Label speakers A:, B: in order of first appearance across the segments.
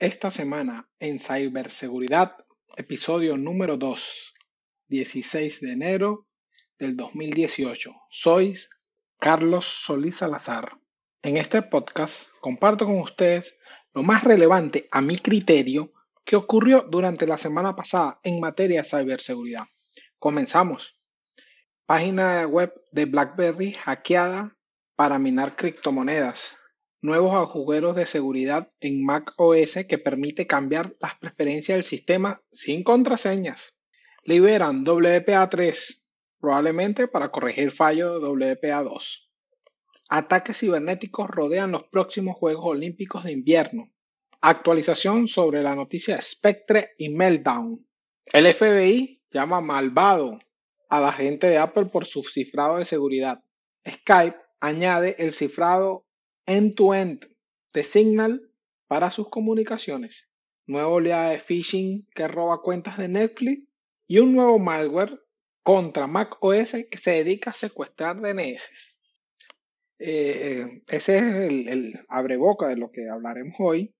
A: esta semana en Ciberseguridad, episodio número 2, 16 de enero del 2018. Soy Carlos Solís Salazar. En este podcast comparto con ustedes lo más relevante a mi criterio que ocurrió durante la semana pasada en materia de ciberseguridad. Comenzamos. Página web de BlackBerry hackeada para minar criptomonedas. Nuevos agujeros de seguridad en Mac OS que permite cambiar las preferencias del sistema sin contraseñas. Liberan WPA3, probablemente para corregir fallo de WPA2. Ataques cibernéticos rodean los próximos Juegos Olímpicos de Invierno. Actualización sobre la noticia Spectre y Meltdown. El FBI llama malvado a la gente de Apple por su cifrado de seguridad. Skype añade el cifrado end-to-end de Signal para sus comunicaciones. Nuevo oleada de phishing que roba cuentas de Netflix y un nuevo malware contra Mac OS que se dedica a secuestrar DNS. Eh, ese es el, el de lo que hablaremos hoy.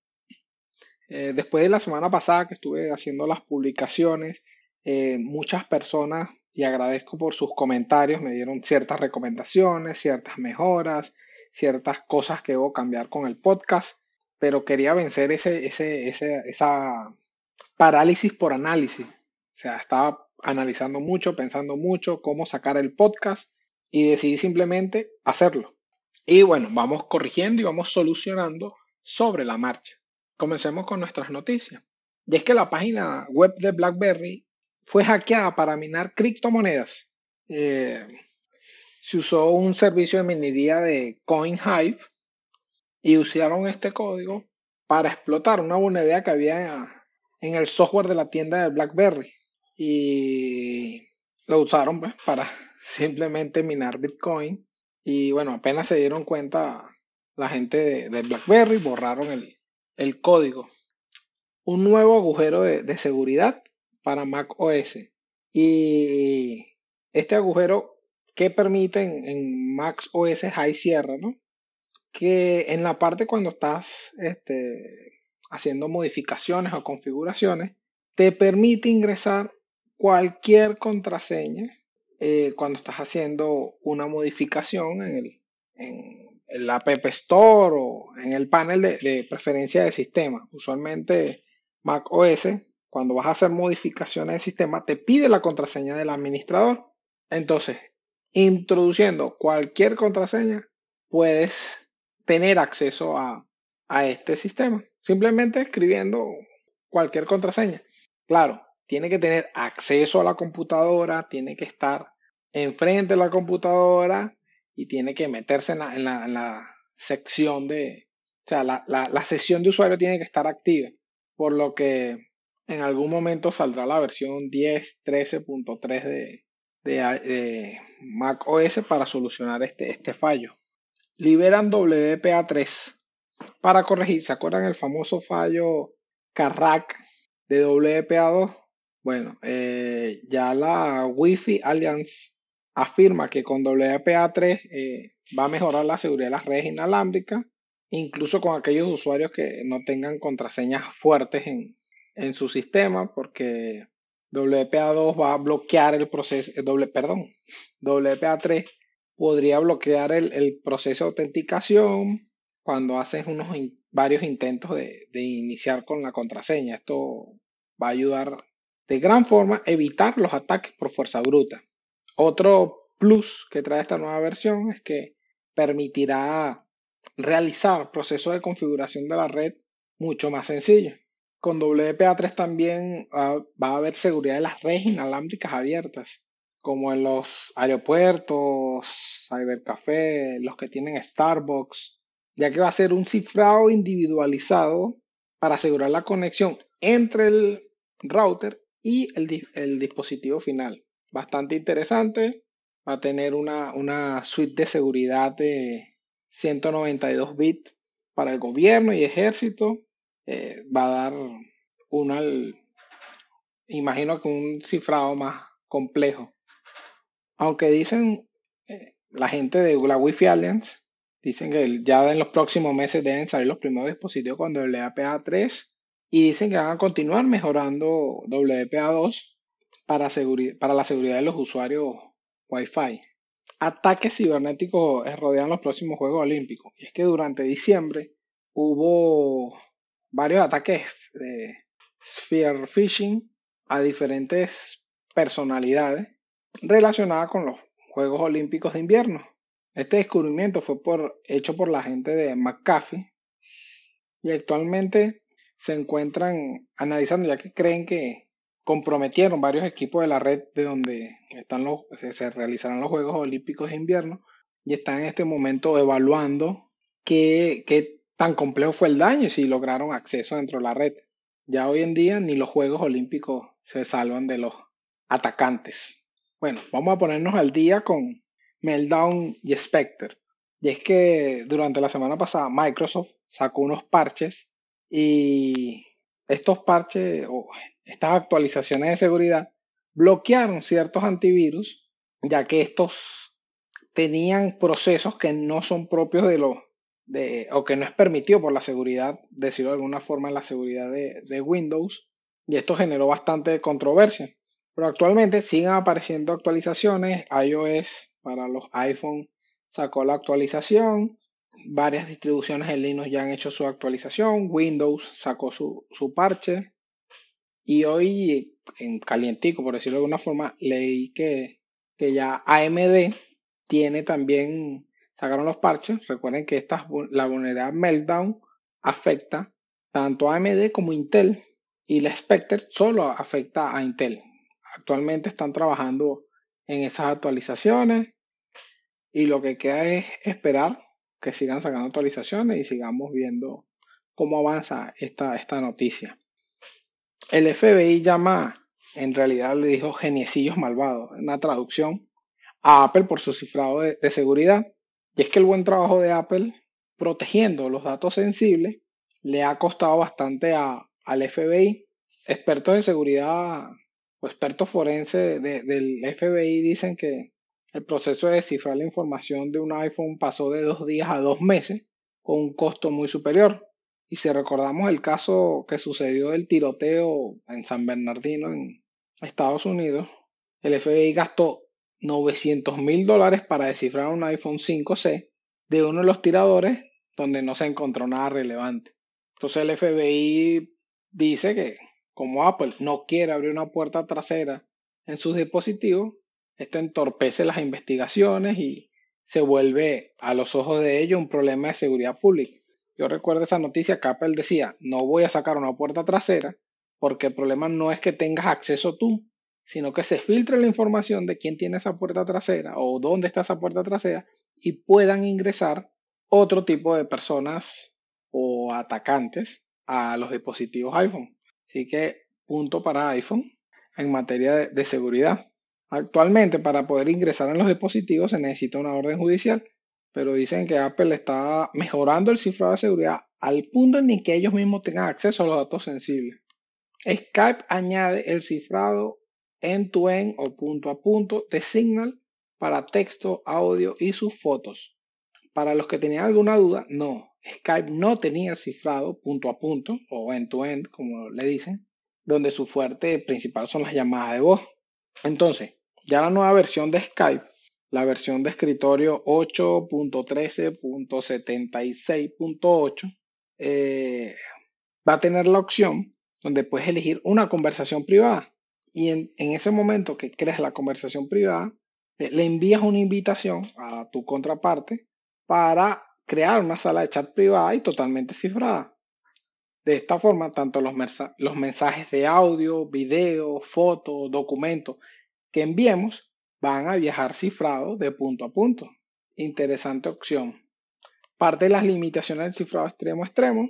A: Eh, después de la semana pasada que estuve haciendo las publicaciones, eh, muchas personas, y agradezco por sus comentarios, me dieron ciertas recomendaciones, ciertas mejoras, ciertas cosas que debo cambiar con el podcast, pero quería vencer ese, ese, ese, esa parálisis por análisis. O sea, estaba analizando mucho, pensando mucho cómo sacar el podcast y decidí simplemente hacerlo. Y bueno, vamos corrigiendo y vamos solucionando sobre la marcha. Comencemos con nuestras noticias. Y es que la página web de BlackBerry fue hackeada para minar criptomonedas. Eh, se usó un servicio de minería de CoinHive y usaron este código para explotar una vulnerabilidad que había en el software de la tienda de BlackBerry. Y lo usaron pues, para simplemente minar Bitcoin. Y bueno, apenas se dieron cuenta la gente de, BlackBerry, borraron el, código. Un nuevo agujero de, de seguridad para Mac OS. Y este agujero que permiten en Mac OS High Sierra, ¿no? Que en la parte cuando estás este, haciendo modificaciones o configuraciones, te permite ingresar cualquier contraseña eh, cuando estás haciendo una modificación en el, en el App Store o en el panel de, de preferencia de sistema. Usualmente Mac OS, cuando vas a hacer modificaciones de sistema, te pide la contraseña del administrador. Entonces, introduciendo cualquier contraseña, puedes tener acceso a, este sistema. Simplemente escribiendo cualquier contraseña. Claro, tiene que tener acceso a la computadora, tiene que estar enfrente de la computadora y tiene que meterse en la, sección de, o sea, la, la, sesión de usuario tiene que estar activa, por lo que en algún momento saldrá la versión 10.13.3 de, de, Mac OS para solucionar este, este fallo. Liberan WPA3 para corregir. ¿Se acuerdan el famoso fallo Carrack de WPA2? Bueno, eh, ya la Wi-Fi Alliance afirma que con WPA3 eh, va a mejorar la seguridad de las redes inalámbricas, incluso con aquellos usuarios que no tengan contraseñas fuertes en, en su sistema, porque WPA2 va a bloquear el proceso, eh, doble, perdón, WPA3 podría bloquear el, proceso de autenticación cuando haces unos varios intentos de, de, iniciar con la contraseña. Esto va a ayudar de gran forma a evitar los ataques por fuerza bruta. Otro plus que trae esta nueva versión es que permitirá realizar procesos de configuración de la red mucho más sencillos. Con WPA3 también uh, va a haber seguridad de las redes inalámbricas abiertas, como en los aeropuertos, cybercafé, los que tienen Starbucks, ya que va a ser un cifrado individualizado para asegurar la conexión entre el router y el, dispositivo final. Bastante interesante. Va a tener una suite de seguridad de 192 bits para el gobierno y ejército eh, va a dar una, imagino que un cifrado más complejo. Aunque dicen eh, la gente de la Wi-Fi Alliance, dicen que ya en los próximos meses deben salir los primeros dispositivos con WPA3 y dicen que van a continuar mejorando WPA2 para, para la seguridad de los usuarios Wi-Fi. Ataques cibernéticos rodean los próximos Juegos Olímpicos. Y es que durante diciembre hubo varios ataques de spear phishing a diferentes personalidades relacionadas con los Juegos Olímpicos de Invierno. Este descubrimiento fue por, hecho por la gente de McAfee y actualmente se encuentran analizando ya que creen que comprometieron varios equipos de la red de donde están los, se realizarán los Juegos Olímpicos de Invierno y están en este momento evaluando qué, qué tan complejo fue el daño y si lograron acceso dentro de la red. Ya hoy en día ni los Juegos Olímpicos se salvan de los atacantes. Bueno, vamos a ponernos al día con Meltdown y Spectre. Y es que durante la semana pasada Microsoft sacó unos parches y estos parches o estas actualizaciones de seguridad bloquearon ciertos antivirus, ya que estos tenían procesos que no son propios de los de, o que no es permitido por la seguridad, decirlo de alguna forma, en la seguridad de, de Windows, y esto generó bastante controversia. Pero actualmente siguen apareciendo actualizaciones. iOS para los iPhone sacó la actualización. Varias distribuciones en Linux ya han hecho su actualización. Windows sacó su, su parche. Y hoy, en calientico, por decirlo de alguna forma, leí que, que ya AMD tiene también, sacaron los parches. Recuerden que esta, la vulnerabilidad Meltdown afecta tanto a AMD como Intel y la Spectre solo afecta a Intel. Actualmente están trabajando en esas actualizaciones y lo que queda es esperar que sigan sacando actualizaciones y sigamos viendo cómo avanza esta, esta noticia. El FBI llama, en realidad le dijo geniecillos malvados, una traducción, a Apple por su cifrado de, seguridad. Y es que el buen trabajo de Apple protegiendo los datos sensibles le ha costado bastante a, al FBI. Expertos de seguridad o expertos forenses del FBI dicen que el proceso de descifrar la información de un iPhone pasó de dos días a dos meses con un costo muy superior. Y si recordamos el caso que sucedió del tiroteo en San Bernardino, en Estados Unidos, el FBI gastó 900 mil dólares para descifrar un iPhone 5C de uno de los tiradores donde no se encontró nada relevante. Entonces el FBI dice que como Apple no quiere abrir una puerta trasera en sus dispositivos, esto entorpece las investigaciones y se vuelve a los ojos de ellos un problema de seguridad pública. Yo recuerdo esa noticia que Apple decía, no voy a sacar una puerta trasera porque el problema no es que tengas acceso tú, sino que se filtre la información de quién tiene esa puerta trasera o dónde está esa puerta trasera y puedan ingresar otro tipo de personas o atacantes a los dispositivos iPhone. Así que punto para iPhone en materia de, seguridad. Actualmente para poder ingresar en los dispositivos se necesita una orden judicial pero dicen que Apple está mejorando el cifrado de seguridad al punto en que ellos mismos tengan acceso a los datos sensibles. Skype añade el cifrado end-to-end o punto a punto de Signal para texto, audio y sus fotos. Para los que tenían alguna duda, no, Skype no tenía el cifrado punto a punto o end-to-end, -end, como le dicen, donde su fuerte principal son las llamadas de voz. Entonces, ya la nueva versión de Skype la versión de escritorio 8.13.76.8 eh, va a tener la opción donde puedes elegir una conversación privada. Y en, ese momento que creas la conversación privada, eh, le envías una invitación a tu contraparte para crear una sala de chat privada y totalmente cifrada. De esta forma, tanto los, mensajes de audio, video, fotos, documentos que enviemos van a viajar cifrados de punto a punto. Interesante opción. Parte de las limitaciones del cifrado extremo a extremo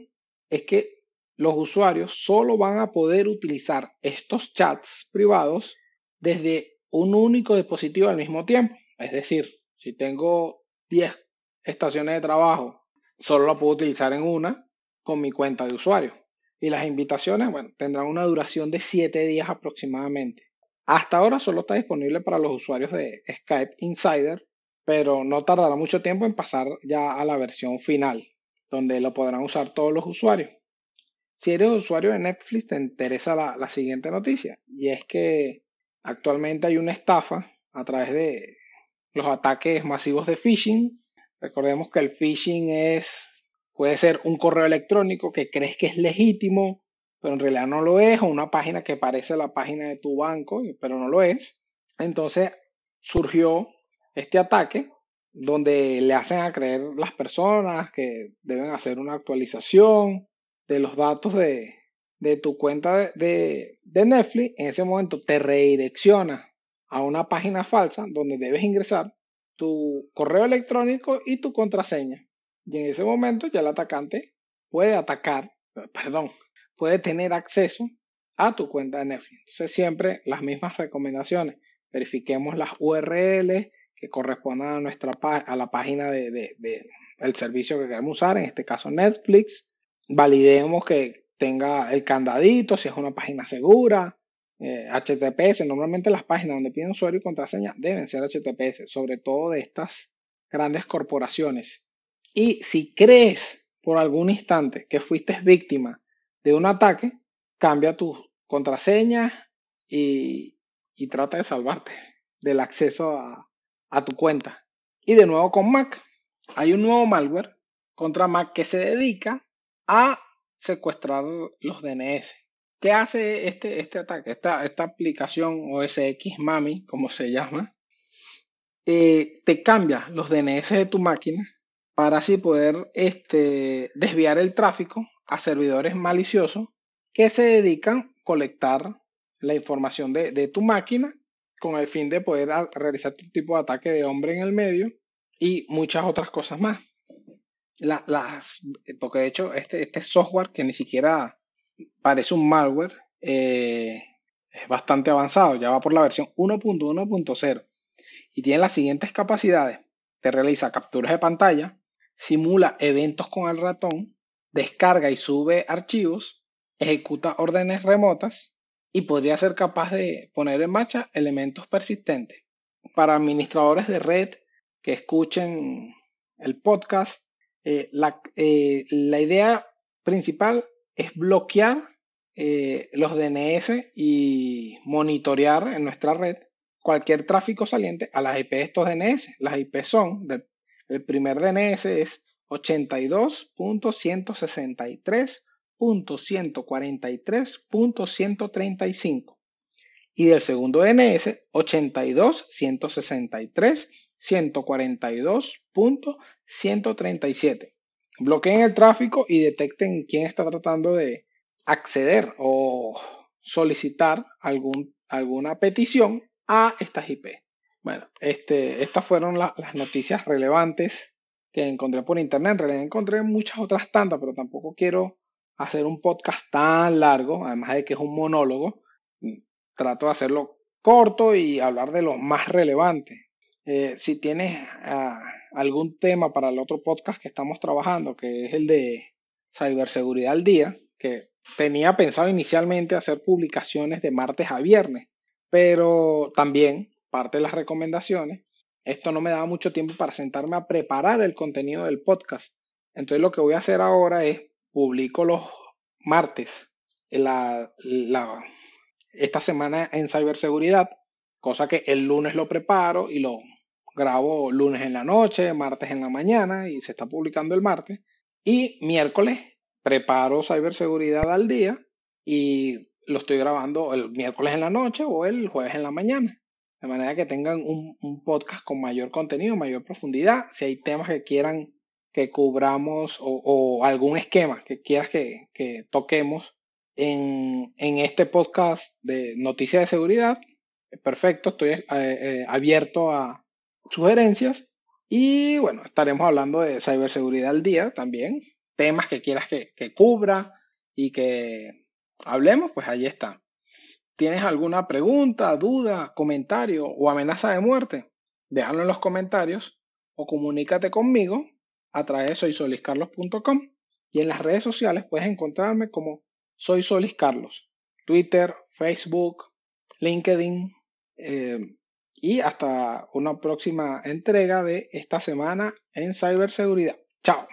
A: es que los usuarios solo van a poder utilizar estos chats privados desde un único dispositivo al mismo tiempo. Es decir, si tengo 10 estaciones de trabajo, solo lo puedo utilizar en una con mi cuenta de usuario. Y las invitaciones, bueno, tendrán una duración de 7 días aproximadamente. Hasta ahora solo está disponible para los usuarios de Skype Insider, pero no tardará mucho tiempo en pasar ya a la versión final, donde lo podrán usar todos los usuarios. Si eres usuario de Netflix, te interesa la, siguiente noticia, y es que actualmente hay una estafa a través de los ataques masivos de phishing. Recordemos que el phishing es, puede ser un correo electrónico que crees que es legítimo, pero en realidad no lo es, o una página que parece la página de tu banco, pero no lo es. Entonces surgió este ataque donde le hacen a creer las personas que deben hacer una actualización de los datos de, de tu cuenta de, de, Netflix, en ese momento te redirecciona a una página falsa donde debes ingresar tu correo electrónico y tu contraseña. Y en ese momento ya el atacante puede atacar, perdón, puede tener acceso a tu cuenta de Netflix. Entonces siempre las mismas recomendaciones. Verifiquemos las URLs que correspondan a nuestra a la página de, de, del servicio que queremos usar, en este caso Netflix. Validemos que tenga el candadito, si es una página segura, HTTPS. Eh, Normalmente las páginas donde piden usuario y contraseña deben ser HTTPS, sobre todo de estas grandes corporaciones. Y si crees por algún instante que fuiste víctima de un ataque, cambia tu contraseña y, y trata de salvarte del acceso a, a tu cuenta. Y de nuevo con Mac, hay un nuevo malware contra Mac que se dedica a secuestrar los DNS. ¿Qué hace este, este ataque? Esta, esta aplicación OSX Mami, como se llama, eh, te cambia los DNS de tu máquina para así poder este, desviar el tráfico a servidores maliciosos que se dedican a colectar la información de, de tu máquina con el fin de poder realizar tu tipo de ataque de hombre en el medio y muchas otras cosas más. Las, porque de hecho este, este software que ni siquiera parece un malware eh, es bastante avanzado, ya va por la versión 1.1.0 y tiene las siguientes capacidades. Te realiza capturas de pantalla, simula eventos con el ratón, descarga y sube archivos, ejecuta órdenes remotas, y podría ser capaz de poner en marcha elementos persistentes. Para administradores de red que escuchen el podcast, eh, la, eh, la, idea principal es bloquear eh, los DNS y monitorear en nuestra red cualquier tráfico saliente a las IP estos DNS. Las IP son, el primer DNS es 82.163 143.135 y del segundo DNS 82.163.142.137. Bloqueen el tráfico y detecten quién está tratando de acceder o solicitar algún, alguna petición a estas IP. Bueno, este, estas fueron las noticias relevantes que encontré por internet. En realidad encontré muchas otras tantas, pero tampoco quiero hacer un podcast tan largo, además de que es un monólogo, trato de hacerlo corto y hablar de lo más relevante. Eh, si tienes ah, algún tema para el otro podcast que estamos trabajando, que es el de ciberseguridad al día, que tenía pensado inicialmente hacer publicaciones de martes a viernes, pero también parte de las recomendaciones, esto no me daba mucho tiempo para sentarme a preparar el contenido del podcast. Entonces lo que voy a hacer ahora es publico los martes la, esta semana en ciberseguridad, cosa que el lunes lo preparo y lo grabo lunes en la noche, martes en la mañana y se está publicando el martes. Y miércoles preparo ciberseguridad al día y lo estoy grabando el miércoles en la noche o el jueves en la mañana. De manera que tengan un, podcast con mayor contenido, mayor profundidad. Si hay temas que quieran que cubramos o, algún esquema que quieras que, toquemos en, este podcast de noticias de seguridad, perfecto, estoy eh, eh, abierto a sugerencias y bueno, estaremos hablando de ciberseguridad al día también, temas que quieras que, que cubra y que hablemos, pues ahí está. ¿Tienes alguna pregunta, duda, comentario o amenaza de muerte? Déjalo en los comentarios o comunícate conmigo a través de soysoliscarlos.com y en las redes sociales puedes encontrarme como Soy Solis Carlos, Twitter, Facebook, LinkedIn eh, y hasta una próxima entrega de esta semana en ciberseguridad. Chao.